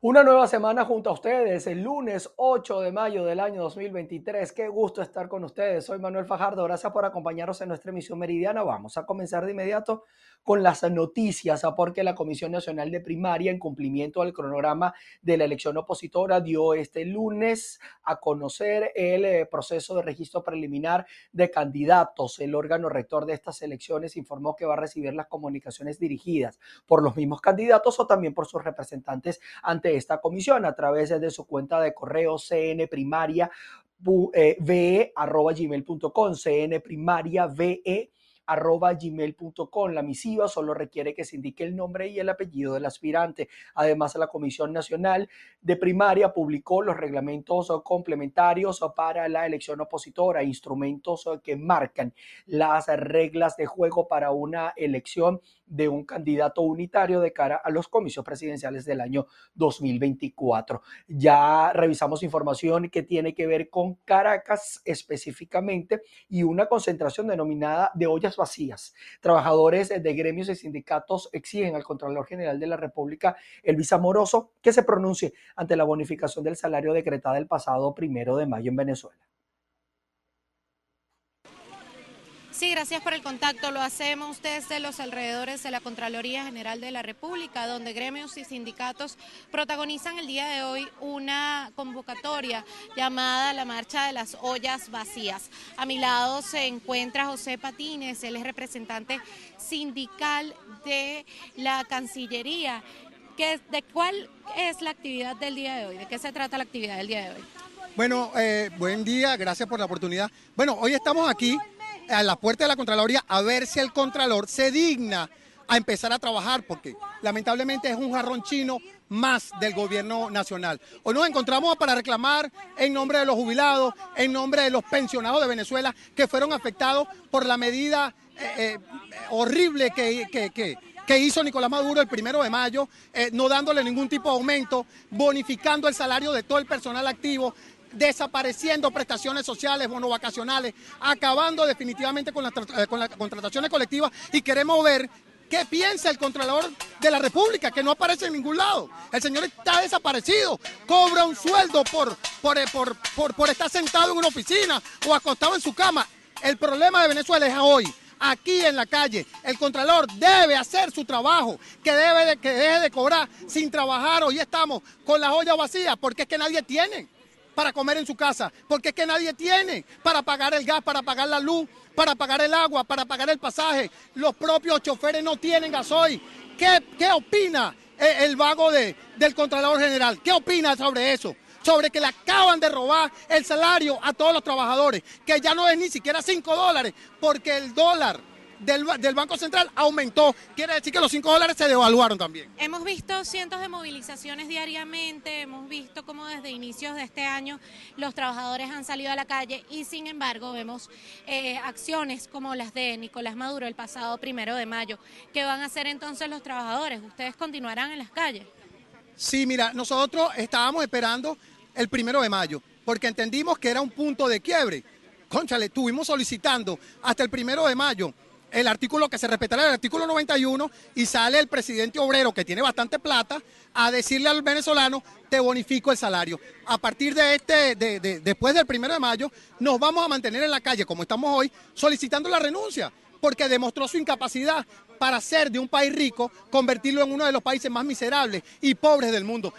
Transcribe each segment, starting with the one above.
Una nueva semana junto a ustedes, el lunes 8 de mayo del año 2023. Qué gusto estar con ustedes. Soy Manuel Fajardo. Gracias por acompañarnos en nuestra emisión meridiana. Vamos a comenzar de inmediato con las noticias, porque la Comisión Nacional de Primaria, en cumplimiento al cronograma de la elección opositora, dio este lunes a conocer el eh, proceso de registro preliminar de candidatos. El órgano rector de estas elecciones informó que va a recibir las comunicaciones dirigidas por los mismos candidatos o también por sus representantes ante esta comisión a través de su cuenta de correo cnprimaria eh, ve arroba gmail.com. La misiva solo requiere que se indique el nombre y el apellido del aspirante. Además, la Comisión Nacional de Primaria publicó los reglamentos complementarios para la elección opositora, instrumentos que marcan las reglas de juego para una elección de un candidato unitario de cara a los comicios presidenciales del año 2024. Ya revisamos información que tiene que ver con Caracas específicamente y una concentración denominada de ollas vacías. Trabajadores de gremios y sindicatos exigen al Contralor General de la República, Elvis Amoroso, que se pronuncie ante la bonificación del salario decretada el pasado primero de mayo en Venezuela. Sí, gracias por el contacto. Lo hacemos desde los alrededores de la Contraloría General de la República, donde gremios y sindicatos protagonizan el día de hoy una convocatoria llamada la Marcha de las Ollas Vacías. A mi lado se encuentra José Patines, él es representante sindical de la Cancillería. ¿De cuál es la actividad del día de hoy? ¿De qué se trata la actividad del día de hoy? Bueno, eh, buen día, gracias por la oportunidad. Bueno, hoy estamos aquí a la puerta de la Contraloría a ver si el Contralor se digna a empezar a trabajar, porque lamentablemente es un jarrón chino más del gobierno nacional. Hoy nos encontramos para reclamar en nombre de los jubilados, en nombre de los pensionados de Venezuela que fueron afectados por la medida eh, eh, horrible que, hizo Nicolás Maduro el primero de mayo, eh, no dándole ningún tipo de aumento, bonificando el salario de todo el personal activo, desapareciendo prestaciones sociales, bonos vacacionales, acabando definitivamente con, eh, con las contrataciones colectivas y queremos ver ¿Qué piensa el Contralor de la República? Que no aparece en ningún lado. El señor está desaparecido, cobra un sueldo eh, por, por, por estar sentado en una oficina o acostado en su cama. El problema de Venezuela es hoy, aquí en la calle. El Contralor debe hacer su trabajo, que debe de, que deje de cobrar sin trabajar. Hoy estamos con la olla vacía porque es que nadie tiene para comer en su casa, porque es que nadie tiene para pagar el gas, para pagar la luz, para pagar el agua, para pagar el pasaje. Los propios choferes no tienen gasoil. ¿Qué, qué opina el vago de, del Contralor General? ¿Qué opina sobre eso? Sobre que le acaban de robar el salario a todos los trabajadores, que ya no es ni siquiera 5 dólares, porque el dólar del, Banco Central aumentó. Quiere decir que los 5 dólares se devaluaron también. Hemos visto cientos de movilizaciones diariamente, hemos visto cómo desde inicios de este año los trabajadores han salido a la calle y sin embargo vemos eh, acciones como las de Nicolás Maduro el pasado primero de mayo. ¿Qué van a hacer entonces los trabajadores? ¿Ustedes continuarán en las calles? Sí, mira, nosotros estábamos esperando el primero de mayo porque entendimos que era un punto de quiebre. Conchale, estuvimos solicitando hasta el primero de mayo el artículo que se respetará el artículo 91 y sale el presidente obrero que tiene bastante plata a decirle al venezolano te bonifico el salario. A partir de este, de, después del primero de mayo, nos vamos a mantener en la calle como estamos hoy, solicitando la renuncia, porque demostró su incapacidad para ser de un país rico, convertirlo en uno de los países más miserables y pobres del mundo.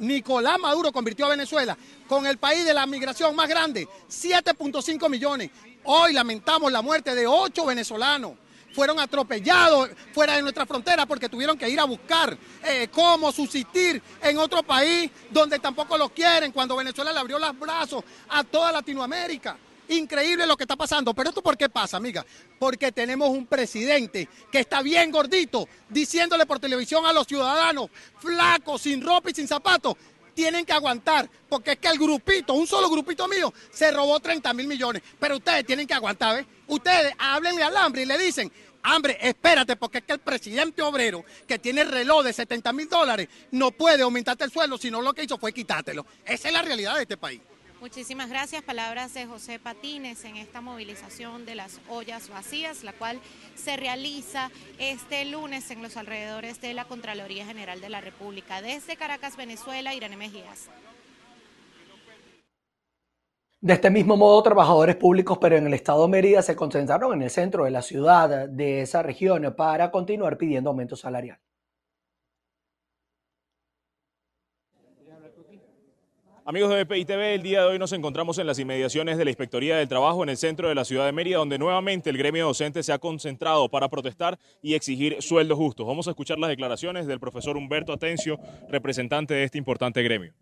Nicolás Maduro convirtió a Venezuela con el país de la migración más grande, 7.5 millones. Hoy lamentamos la muerte de ocho venezolanos. Fueron atropellados fuera de nuestra frontera porque tuvieron que ir a buscar eh, cómo subsistir en otro país donde tampoco los quieren, cuando Venezuela le abrió los brazos a toda Latinoamérica. Increíble lo que está pasando. Pero esto por qué pasa, amiga? Porque tenemos un presidente que está bien gordito, diciéndole por televisión a los ciudadanos, flacos, sin ropa y sin zapatos, tienen que aguantar, porque es que el grupito, un solo grupito mío, se robó 30 mil millones. Pero ustedes tienen que aguantar, ¿ves? Ustedes háblenle al hambre y le dicen, hambre, espérate, porque es que el presidente obrero, que tiene el reloj de 70 mil dólares, no puede aumentarte el sueldo, sino lo que hizo fue quitártelo. Esa es la realidad de este país. Muchísimas gracias. Palabras de José Patines en esta movilización de las ollas vacías, la cual se realiza este lunes en los alrededores de la Contraloría General de la República. Desde Caracas, Venezuela, Irene Mejías. De este mismo modo, trabajadores públicos, pero en el estado de Mérida, se concentraron en el centro de la ciudad de esa región para continuar pidiendo aumento salarial. Amigos de BPI TV, el día de hoy nos encontramos en las inmediaciones de la Inspectoría del Trabajo en el centro de la ciudad de Mérida, donde nuevamente el gremio docente se ha concentrado para protestar y exigir sueldos justos. Vamos a escuchar las declaraciones del profesor Humberto Atencio, representante de este importante gremio.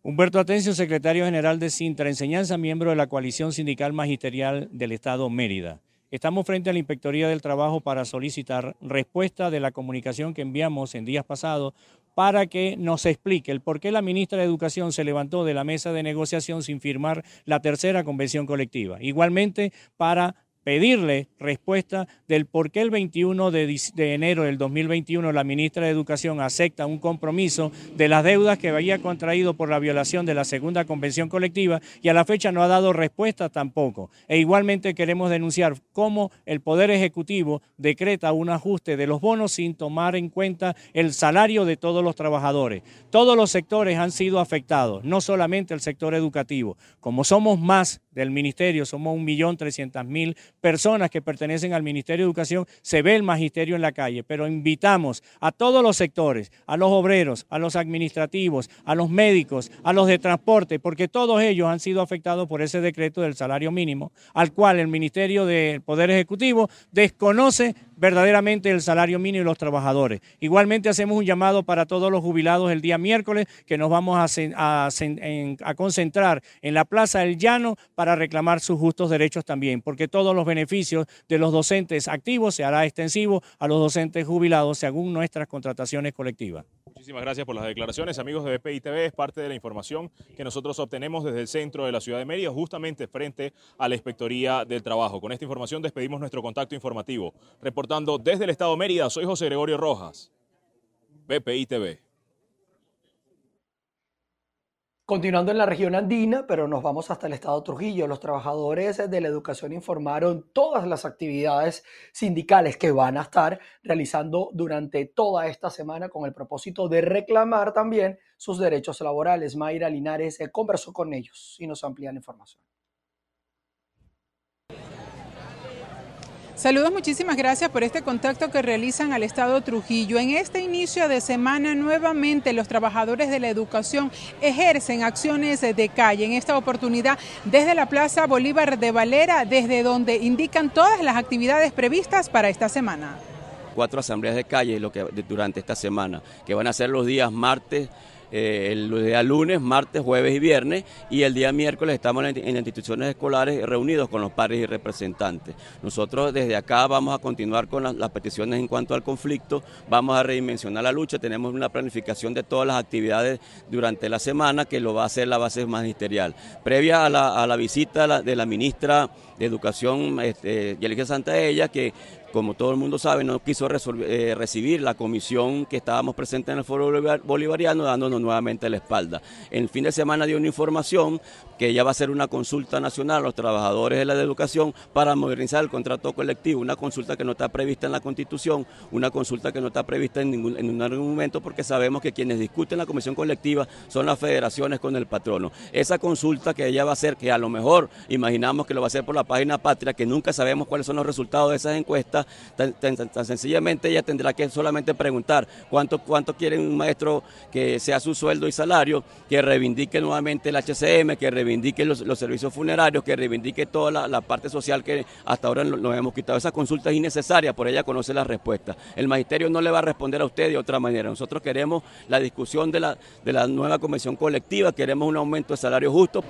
Humberto Atencio, secretario general de Sintra Enseñanza, miembro de la coalición sindical magisterial del Estado Mérida. Estamos frente a la Inspectoría del Trabajo para solicitar respuesta de la comunicación que enviamos en días pasados para que nos explique el por qué la ministra de Educación se levantó de la mesa de negociación sin firmar la tercera convención colectiva. Igualmente, para pedirle respuesta del por qué el 21 de, enero del 2021 la ministra de Educación acepta un compromiso de las deudas que había contraído por la violación de la segunda convención colectiva y a la fecha no ha dado respuesta tampoco. E igualmente queremos denunciar cómo el Poder Ejecutivo decreta un ajuste de los bonos sin tomar en cuenta el salario de todos los trabajadores. Todos los sectores han sido afectados, no solamente el sector educativo. Como somos más del ministerio, somos 1.300.000 personas que pertenecen al Ministerio de Educación, se ve el magisterio en la calle, pero invitamos a todos los sectores, a los obreros, a los administrativos, a los médicos, a los de transporte, porque todos ellos han sido afectados por ese decreto del salario mínimo, al cual el Ministerio del Poder Ejecutivo desconoce verdaderamente el salario mínimo y los trabajadores. Igualmente hacemos un llamado para todos los jubilados el día miércoles que nos vamos a, a, concentrar en la Plaza del Llano para reclamar sus justos derechos también, porque todos los beneficios de los docentes activos se hará extensivo a los docentes jubilados según nuestras contrataciones colectivas. Muchísimas gracias por las declaraciones, amigos de BPI TV. Es parte de la información que nosotros obtenemos desde el centro de la ciudad de Mérida, justamente frente a la Inspectoría del Trabajo. Con esta información despedimos nuestro contacto informativo. Reportando desde el Estado de Mérida, soy José Gregorio Rojas, BPI TV. Continuando en la región andina, pero nos vamos hasta el estado Trujillo. Los trabajadores de la educación informaron todas las actividades sindicales que van a estar realizando durante toda esta semana con el propósito de reclamar también sus derechos laborales. Mayra Linares eh, conversó con ellos y nos amplía la información. Saludos, muchísimas gracias por este contacto que realizan al Estado Trujillo. En este inicio de semana, nuevamente los trabajadores de la educación ejercen acciones de calle. En esta oportunidad, desde la Plaza Bolívar de Valera, desde donde indican todas las actividades previstas para esta semana. Cuatro asambleas de calle durante esta semana, que van a ser los días martes, eh, el día lunes, martes, jueves y viernes, y el día miércoles estamos en, las instituciones escolares reunidos con los padres y representantes. Nosotros desde acá vamos a continuar con las, peticiones en cuanto al conflicto, vamos a redimensionar la lucha, tenemos una planificación de todas las actividades durante la semana que lo va a hacer la base magisterial. Previa a la, visita de la ministra de Educación, este, Santa Santaella, que como todo el mundo sabe, no quiso eh, recibir la comisión que estábamos presentes en el Foro Bolivariano, dándonos nuevamente la espalda. El fin de semana dio una información que ya va a ser una consulta nacional a los trabajadores de la educación para modernizar el contrato colectivo, una consulta que no está prevista en la Constitución, una consulta que no está prevista en ningún, en ningún momento porque sabemos que quienes discuten la comisión colectiva son las federaciones con el patrono. Esa consulta que ella va a hacer, que a lo mejor imaginamos que lo va a hacer por la página patria, que nunca sabemos cuáles son los resultados de esas encuestas, tan, sencillamente ella tendrá que solamente preguntar cuánto, cuánto quiere un maestro que sea su sueldo y salario, que reivindique nuevamente el HCM, que reivindique reivindique los, servicios funerarios, que reivindique toda la, parte social que hasta ahora nos hemos quitado. Esa consulta es innecesaria, por ella conoce la respuesta. El magisterio no le va a responder a usted de otra manera. Nosotros queremos la discusión de la, de la nueva convención colectiva, queremos un aumento de salario justo.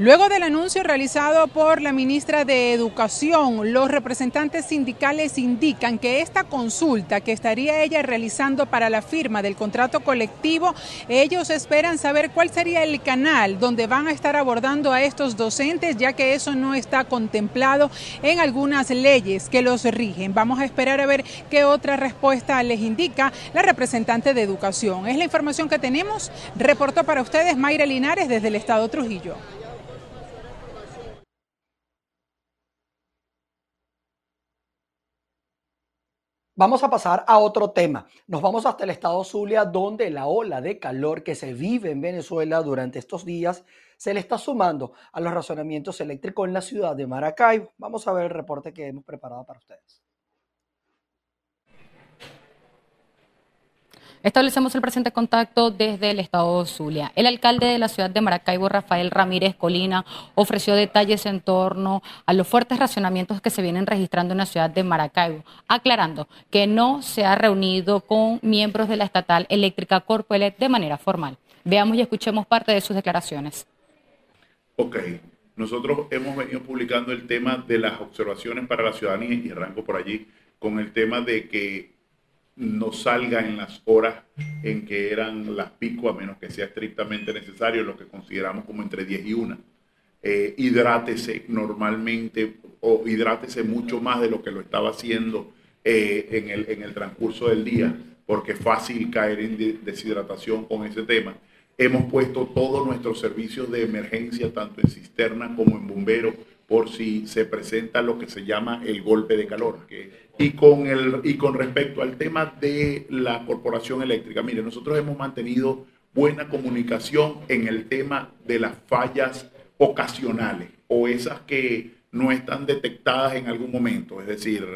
Luego del anuncio realizado por la ministra de Educación, los representantes sindicales indican que esta consulta que estaría ella realizando para la firma del contrato colectivo, ellos esperan saber cuál sería el canal donde van a estar abordando a estos docentes, ya que eso no está contemplado en algunas leyes que los rigen. Vamos a esperar a ver qué otra respuesta les indica la representante de Educación. Es la información que tenemos. Reportó para ustedes Mayra Linares desde el Estado Trujillo. Vamos a pasar a otro tema. Nos vamos hasta el estado Zulia, donde la ola de calor que se vive en Venezuela durante estos días se le está sumando a los razonamientos eléctricos en la ciudad de Maracaibo. Vamos a ver el reporte que hemos preparado para ustedes. Establecemos el presente contacto desde el estado de Zulia. El alcalde de la ciudad de Maracaibo, Rafael Ramírez Colina, ofreció detalles en torno a los fuertes racionamientos que se vienen registrando en la ciudad de Maracaibo, aclarando que no se ha reunido con miembros de la estatal eléctrica Corpoelet de manera formal. Veamos y escuchemos parte de sus declaraciones. Ok, nosotros hemos venido publicando el tema de las observaciones para la ciudadanía y arranco por allí con el tema de que no salga en las horas en que eran las pico, a menos que sea estrictamente necesario, lo que consideramos como entre 10 y 1. Eh, hidrátese normalmente o hidrátese mucho más de lo que lo estaba haciendo eh, en, el, en el transcurso del día, porque es fácil caer en deshidratación con ese tema. Hemos puesto todos nuestros servicios de emergencia, tanto en cisterna como en bombero, por si se presenta lo que se llama el golpe de calor. Y con, el, y con respecto al tema de la corporación eléctrica, mire, nosotros hemos mantenido buena comunicación en el tema de las fallas ocasionales o esas que no están detectadas en algún momento, es decir,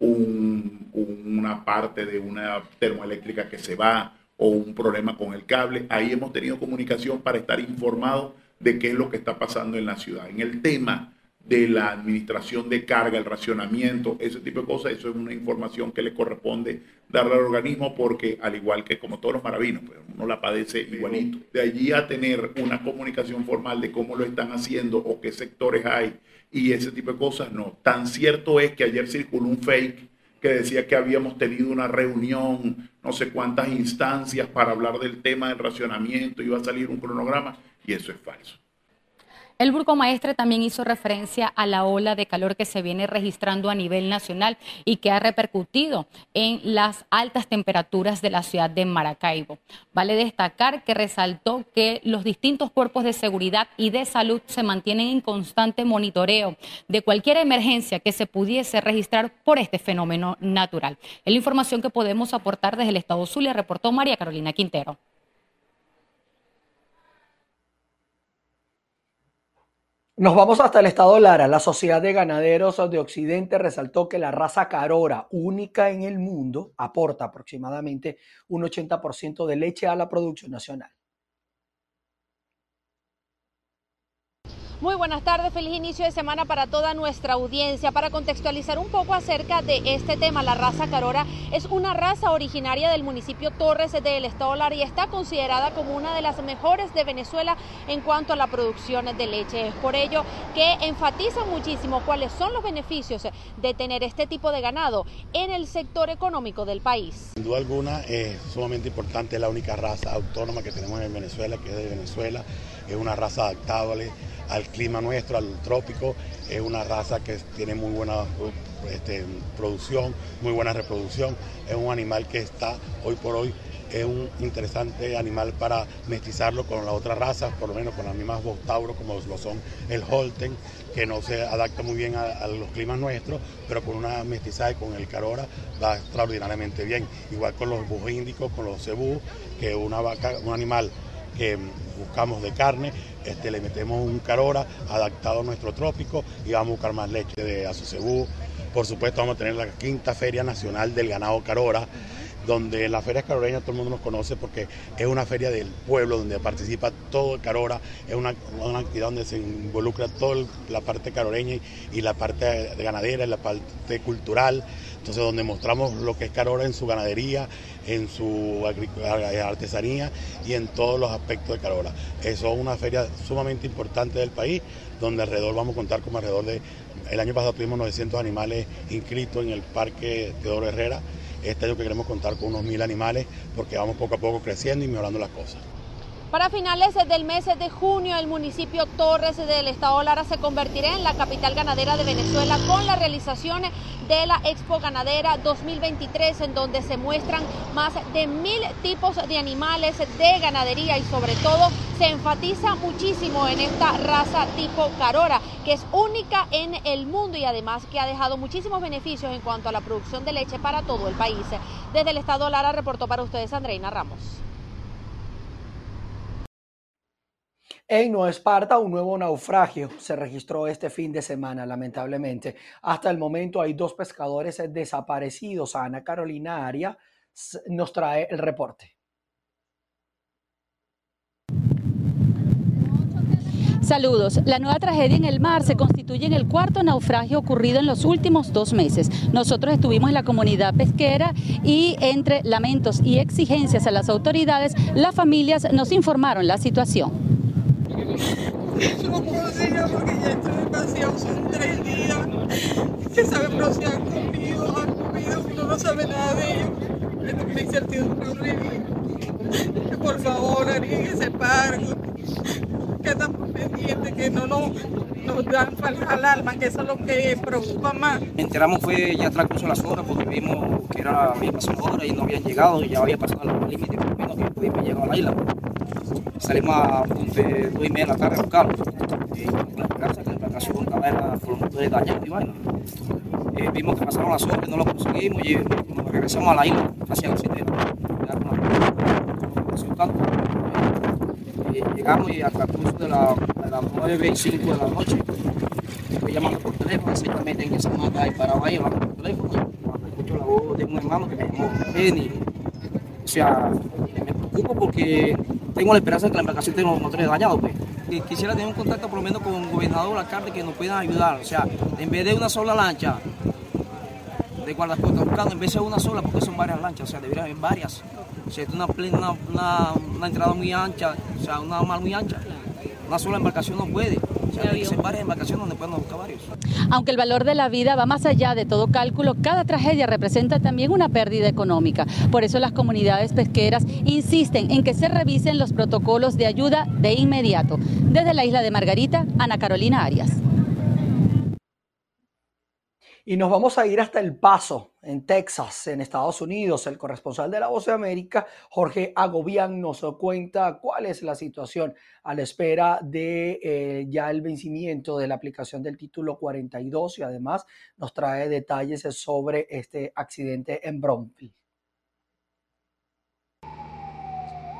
una parte de una termoeléctrica que se va o un problema con el cable. Ahí hemos tenido comunicación para estar informados de qué es lo que está pasando en la ciudad. En el tema de la administración de carga, el racionamiento, ese tipo de cosas, eso es una información que le corresponde darle al organismo porque al igual que como todos los maravinos, pues uno la padece igualito. De allí a tener una comunicación formal de cómo lo están haciendo o qué sectores hay y ese tipo de cosas, no. Tan cierto es que ayer circuló un fake que decía que habíamos tenido una reunión, no sé cuántas instancias para hablar del tema del racionamiento, iba a salir un cronograma y eso es falso. El burgomaestre también hizo referencia a la ola de calor que se viene registrando a nivel nacional y que ha repercutido en las altas temperaturas de la ciudad de Maracaibo. Vale destacar que resaltó que los distintos cuerpos de seguridad y de salud se mantienen en constante monitoreo de cualquier emergencia que se pudiese registrar por este fenómeno natural. Es la información que podemos aportar desde el Estado Zulia, reportó María Carolina Quintero. Nos vamos hasta el estado Lara. La Sociedad de Ganaderos de Occidente resaltó que la raza Carora, única en el mundo, aporta aproximadamente un 80% de leche a la producción nacional. Muy buenas tardes, feliz inicio de semana para toda nuestra audiencia. Para contextualizar un poco acerca de este tema, la raza Carora es una raza originaria del municipio Torres del Estado Lara y está considerada como una de las mejores de Venezuela en cuanto a la producción de leche. Es por ello que enfatiza muchísimo cuáles son los beneficios de tener este tipo de ganado en el sector económico del país. Sin duda alguna es sumamente importante, es la única raza autónoma que tenemos en Venezuela, que es de Venezuela, es una raza adaptable al clima nuestro, al trópico. Es una raza que tiene muy buena este, producción, muy buena reproducción. Es un animal que está hoy por hoy es un interesante animal para mestizarlo con las otras razas, por lo menos con las mismas Tauro como lo son el Holten, que no se adapta muy bien a, los climas nuestros, pero con una mestizaje con el Carora va extraordinariamente bien. Igual con los bujos índicos, con los cebú, que es una vaca, un animal que buscamos de carne, este, le metemos un carora adaptado a nuestro trópico y vamos a buscar más leche de Azucebú. Por supuesto vamos a tener la quinta Feria Nacional del Ganado Carora, donde la Feria Caroreña todo el mundo nos conoce porque es una feria del pueblo donde participa todo Carora, es una, actividad donde se involucra toda la parte caroreña y, la parte ganadera y la parte cultural, entonces donde mostramos lo que es Carora en su ganadería, en su artesanía y en todos los aspectos de Carola. Eso es una feria sumamente importante del país, donde alrededor vamos a contar como alrededor de, el año pasado tuvimos 900 animales inscritos en el Parque Teodoro Herrera, este año que queremos contar con unos mil animales porque vamos poco a poco creciendo y mejorando las cosas. Para finales del mes de junio, el municipio Torres del estado Lara se convertirá en la capital ganadera de Venezuela con la realización de la Expo Ganadera 2023, en donde se muestran más de mil tipos de animales de ganadería y sobre todo se enfatiza muchísimo en esta raza tipo Carora, que es única en el mundo y además que ha dejado muchísimos beneficios en cuanto a la producción de leche para todo el país. Desde el estado Lara reportó para ustedes Andreina Ramos. En Nueva Esparta, un nuevo naufragio se registró este fin de semana, lamentablemente. Hasta el momento hay dos pescadores desaparecidos. Ana Carolina Aria nos trae el reporte. Saludos. La nueva tragedia en el mar se constituye en el cuarto naufragio ocurrido en los últimos dos meses. Nosotros estuvimos en la comunidad pesquera y entre lamentos y exigencias a las autoridades, las familias nos informaron la situación. No puedo seguir porque ya estoy demasiado, son tres días que saben si han comido, han comido, uno no sabe nada de ellos. Es una incertidumbre. Por favor, ese paro que estamos pendientes, que no nos, dan falta al alma, que eso es lo que preocupa más. enteramos fue ya transcurso las horas porque vimos que era, había pasado horas y no habían llegado y ya había pasado el límite por lo menos que pudimos llegar a la isla. Salimos a de dos y media de la tarde a buscarlo. Y la casa que la embarcación estaba por dañados y vaina. Eh, vimos que pasaron las horas, no lo conseguimos y nos regresamos a la isla hacia la citera. llegamos y al transcurso de, la, las 9 y 5 de la noche, estoy llamando por teléfono, exactamente en esa mata hay parado ahí, hablando por teléfono, cuando escucho la voz de un hermano que me llamó Benny, o sea, me preocupo porque tengo la esperanza de que la embarcación tenga los motores dañados, pues. Quisiera tener un contacto por lo menos con el gobernador, alcalde, que nos puedan ayudar, o sea, en vez de una sola lancha, de guardacostas buscando en vez de una sola, porque son varias lanchas, o sea, debería haber varias. O sea, una, una, una, una entrada muy ancha, o sea, una mar muy ancha. Una sola embarcación no puede. Donde buscar varios. Aunque el valor de la vida va más allá de todo cálculo, cada tragedia representa también una pérdida económica. Por eso las comunidades pesqueras insisten en que se revisen los protocolos de ayuda de inmediato. Desde la isla de Margarita, Ana Carolina Arias. Y nos vamos a ir hasta El Paso, en Texas, en Estados Unidos. El corresponsal de La Voz de América, Jorge Agobián, nos cuenta cuál es la situación a la espera de eh, ya el vencimiento de la aplicación del título 42 y además nos trae detalles sobre este accidente en Brownsville.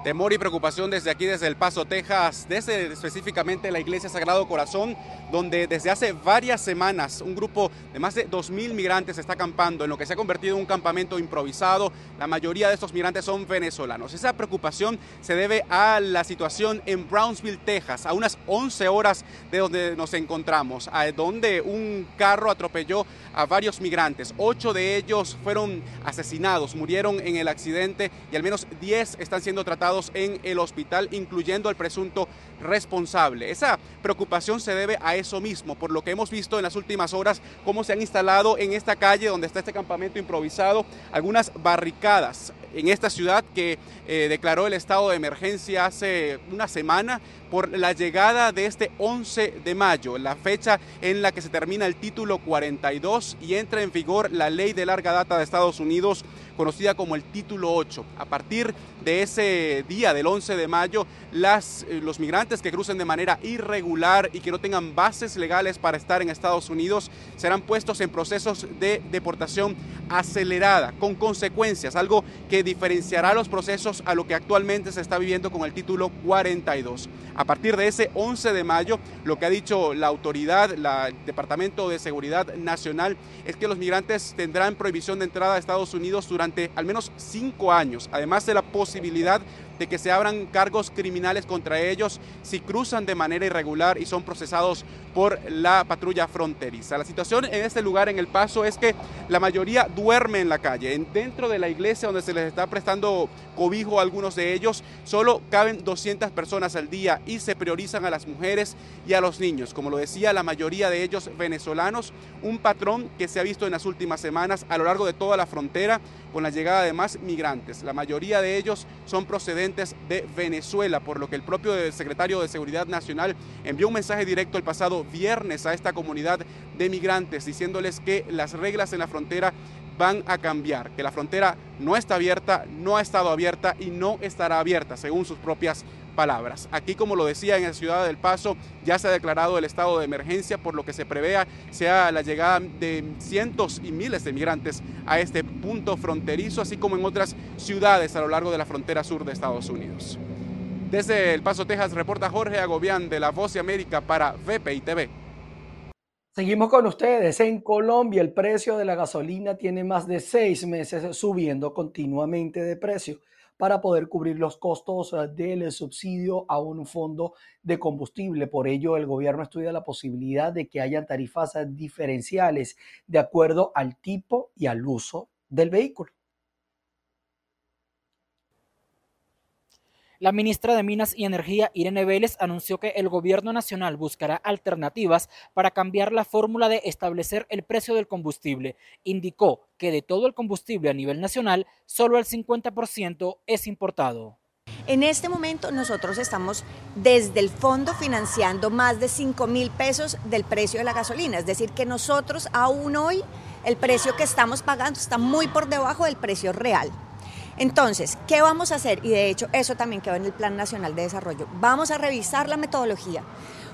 Temor y preocupación desde aquí, desde El Paso, Texas, desde específicamente la Iglesia Sagrado Corazón, donde desde hace varias semanas un grupo de más de 2.000 migrantes está acampando en lo que se ha convertido en un campamento improvisado. La mayoría de estos migrantes son venezolanos. Esa preocupación se debe a la situación en Brownsville, Texas, a unas 11 horas de donde nos encontramos, a donde un carro atropelló a varios migrantes. Ocho de ellos fueron asesinados, murieron en el accidente y al menos 10 están siendo tratados en el hospital, incluyendo al presunto responsable. Esa preocupación se debe a eso mismo, por lo que hemos visto en las últimas horas cómo se han instalado en esta calle donde está este campamento improvisado algunas barricadas en esta ciudad que eh, declaró el estado de emergencia hace una semana por la llegada de este 11 de mayo, la fecha en la que se termina el título 42 y entra en vigor la ley de larga data de Estados Unidos conocida como el título 8. A partir de ese día del 11 de mayo, las, eh, los migrantes que crucen de manera irregular y que no tengan bases legales para estar en Estados Unidos serán puestos en procesos de deportación acelerada, con consecuencias, algo que diferenciará los procesos a lo que actualmente se está viviendo con el título 42. A partir de ese 11 de mayo, lo que ha dicho la autoridad, el Departamento de Seguridad Nacional, es que los migrantes tendrán prohibición de entrada a Estados Unidos durante al menos cinco años, además de la posibilidad de que se abran cargos criminales contra ellos si cruzan de manera irregular y son procesados por la patrulla fronteriza. La situación en este lugar, en El Paso, es que la mayoría duerme en la calle. Dentro de la iglesia donde se les está prestando cobijo a algunos de ellos, solo caben 200 personas al día y se priorizan a las mujeres y a los niños. Como lo decía, la mayoría de ellos venezolanos, un patrón que se ha visto en las últimas semanas a lo largo de toda la frontera con la llegada de más migrantes. La mayoría de ellos son procedentes de Venezuela, por lo que el propio secretario de Seguridad Nacional envió un mensaje directo el pasado viernes a esta comunidad de migrantes diciéndoles que las reglas en la frontera van a cambiar, que la frontera no está abierta, no ha estado abierta y no estará abierta, según sus propias palabras. Aquí, como lo decía en la ciudad del Paso, ya se ha declarado el estado de emergencia, por lo que se prevea sea la llegada de cientos y miles de migrantes a este punto fronterizo, así como en otras ciudades a lo largo de la frontera sur de Estados Unidos. Desde El Paso, Texas, reporta Jorge Agobián de La Voz de América para VPI TV. Seguimos con ustedes. En Colombia el precio de la gasolina tiene más de seis meses subiendo continuamente de precio para poder cubrir los costos eh, del subsidio a un fondo de combustible. Por ello, el gobierno estudia la posibilidad de que haya tarifas diferenciales de acuerdo al tipo y al uso del vehículo. La ministra de Minas y Energía, Irene Vélez, anunció que el gobierno nacional buscará alternativas para cambiar la fórmula de establecer el precio del combustible. Indicó que de todo el combustible a nivel nacional, solo el 50% es importado. En este momento nosotros estamos desde el fondo financiando más de 5 mil pesos del precio de la gasolina, es decir, que nosotros aún hoy el precio que estamos pagando está muy por debajo del precio real. Entonces, ¿qué vamos a hacer? Y de hecho, eso también quedó en el Plan Nacional de Desarrollo. Vamos a revisar la metodología,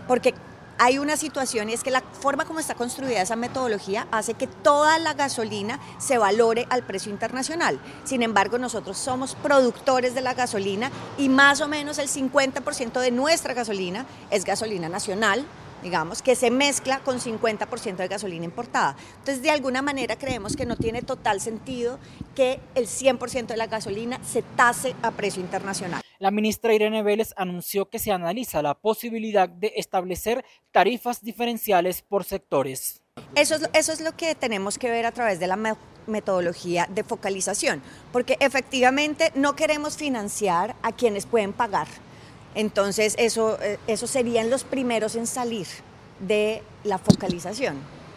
porque hay una situación y es que la forma como está construida esa metodología hace que toda la gasolina se valore al precio internacional. Sin embargo, nosotros somos productores de la gasolina y más o menos el 50% de nuestra gasolina es gasolina nacional, digamos, que se mezcla con 50% de gasolina importada. Entonces, de alguna manera creemos que no tiene total sentido que el 100% de la gasolina se tase a precio internacional. La ministra Irene Vélez anunció que se analiza la posibilidad de establecer tarifas diferenciales por sectores. Eso es, eso es lo que tenemos que ver a través de la metodología de focalización, porque efectivamente no queremos financiar a quienes pueden pagar entonces, eso, eh, eso serían los primeros en salir de la focalización.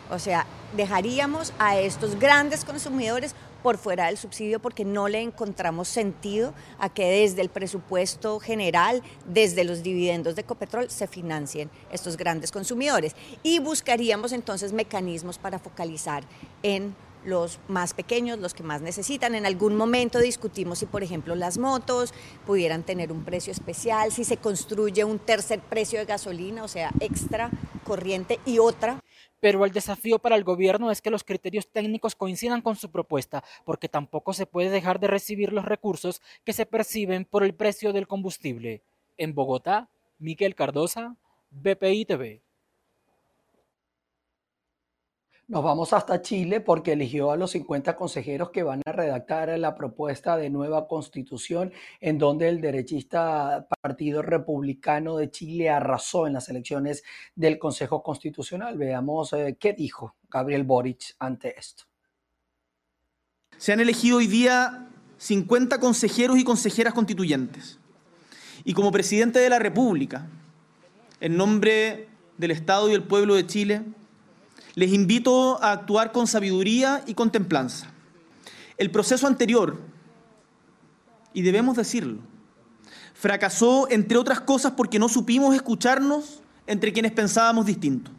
O sea, dejaríamos a estos grandes consumidores por fuera del subsidio porque no le encontramos sentido a que desde el presupuesto general, desde los dividendos de Ecopetrol, se financien estos grandes consumidores. Y buscaríamos entonces mecanismos para focalizar en los más pequeños, los que más necesitan. En algún momento discutimos si, por ejemplo, las motos pudieran tener un precio especial, si se construye un tercer precio de gasolina, o sea, extra, corriente y otra. Pero el desafío para el gobierno es que los criterios técnicos coincidan con su propuesta, porque tampoco se puede dejar de recibir los recursos que se perciben por el precio del combustible. En Bogotá, Miguel Cardosa, BPI TV. Nos vamos hasta Chile porque eligió a los 50 consejeros que van a redactar la propuesta de nueva constitución en donde el derechista Partido Republicano de Chile arrasó en las elecciones del Consejo Constitucional. Veamos eh, qué dijo Gabriel Boric ante esto. Se han elegido hoy día 50 consejeros y consejeras constituyentes. Y como presidente de la República, en nombre del Estado y del pueblo de Chile, les invito a actuar con sabiduría y con templanza. El proceso anterior, y debemos decirlo, fracasó entre otras cosas porque no supimos escucharnos entre quienes pensábamos distinto.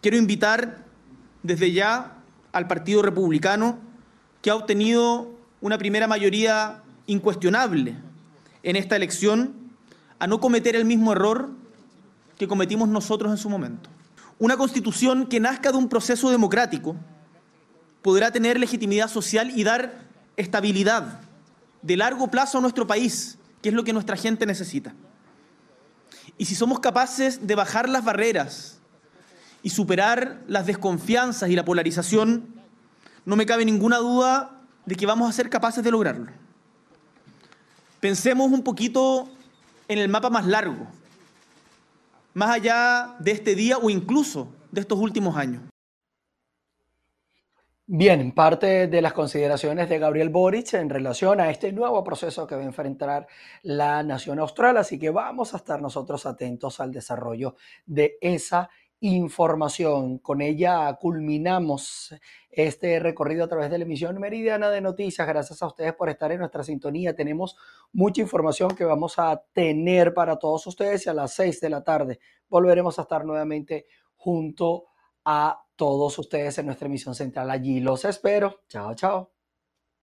Quiero invitar desde ya al Partido Republicano, que ha obtenido una primera mayoría incuestionable en esta elección, a no cometer el mismo error que cometimos nosotros en su momento. Una constitución que nazca de un proceso democrático podrá tener legitimidad social y dar estabilidad de largo plazo a nuestro país, que es lo que nuestra gente necesita. Y si somos capaces de bajar las barreras y superar las desconfianzas y la polarización, no me cabe ninguna duda de que vamos a ser capaces de lograrlo. Pensemos un poquito en el mapa más largo, más allá de este día o incluso de estos últimos años. Bien, parte de las consideraciones de Gabriel Boric en relación a este nuevo proceso que va a enfrentar la nación austral, así que vamos a estar nosotros atentos al desarrollo de esa información. Con ella culminamos este recorrido a través de la emisión meridiana de noticias. Gracias a ustedes por estar en nuestra sintonía. Tenemos mucha información que vamos a tener para todos ustedes y a las seis de la tarde volveremos a estar nuevamente junto a todos ustedes en nuestra emisión central. Allí los espero. Chao, chao.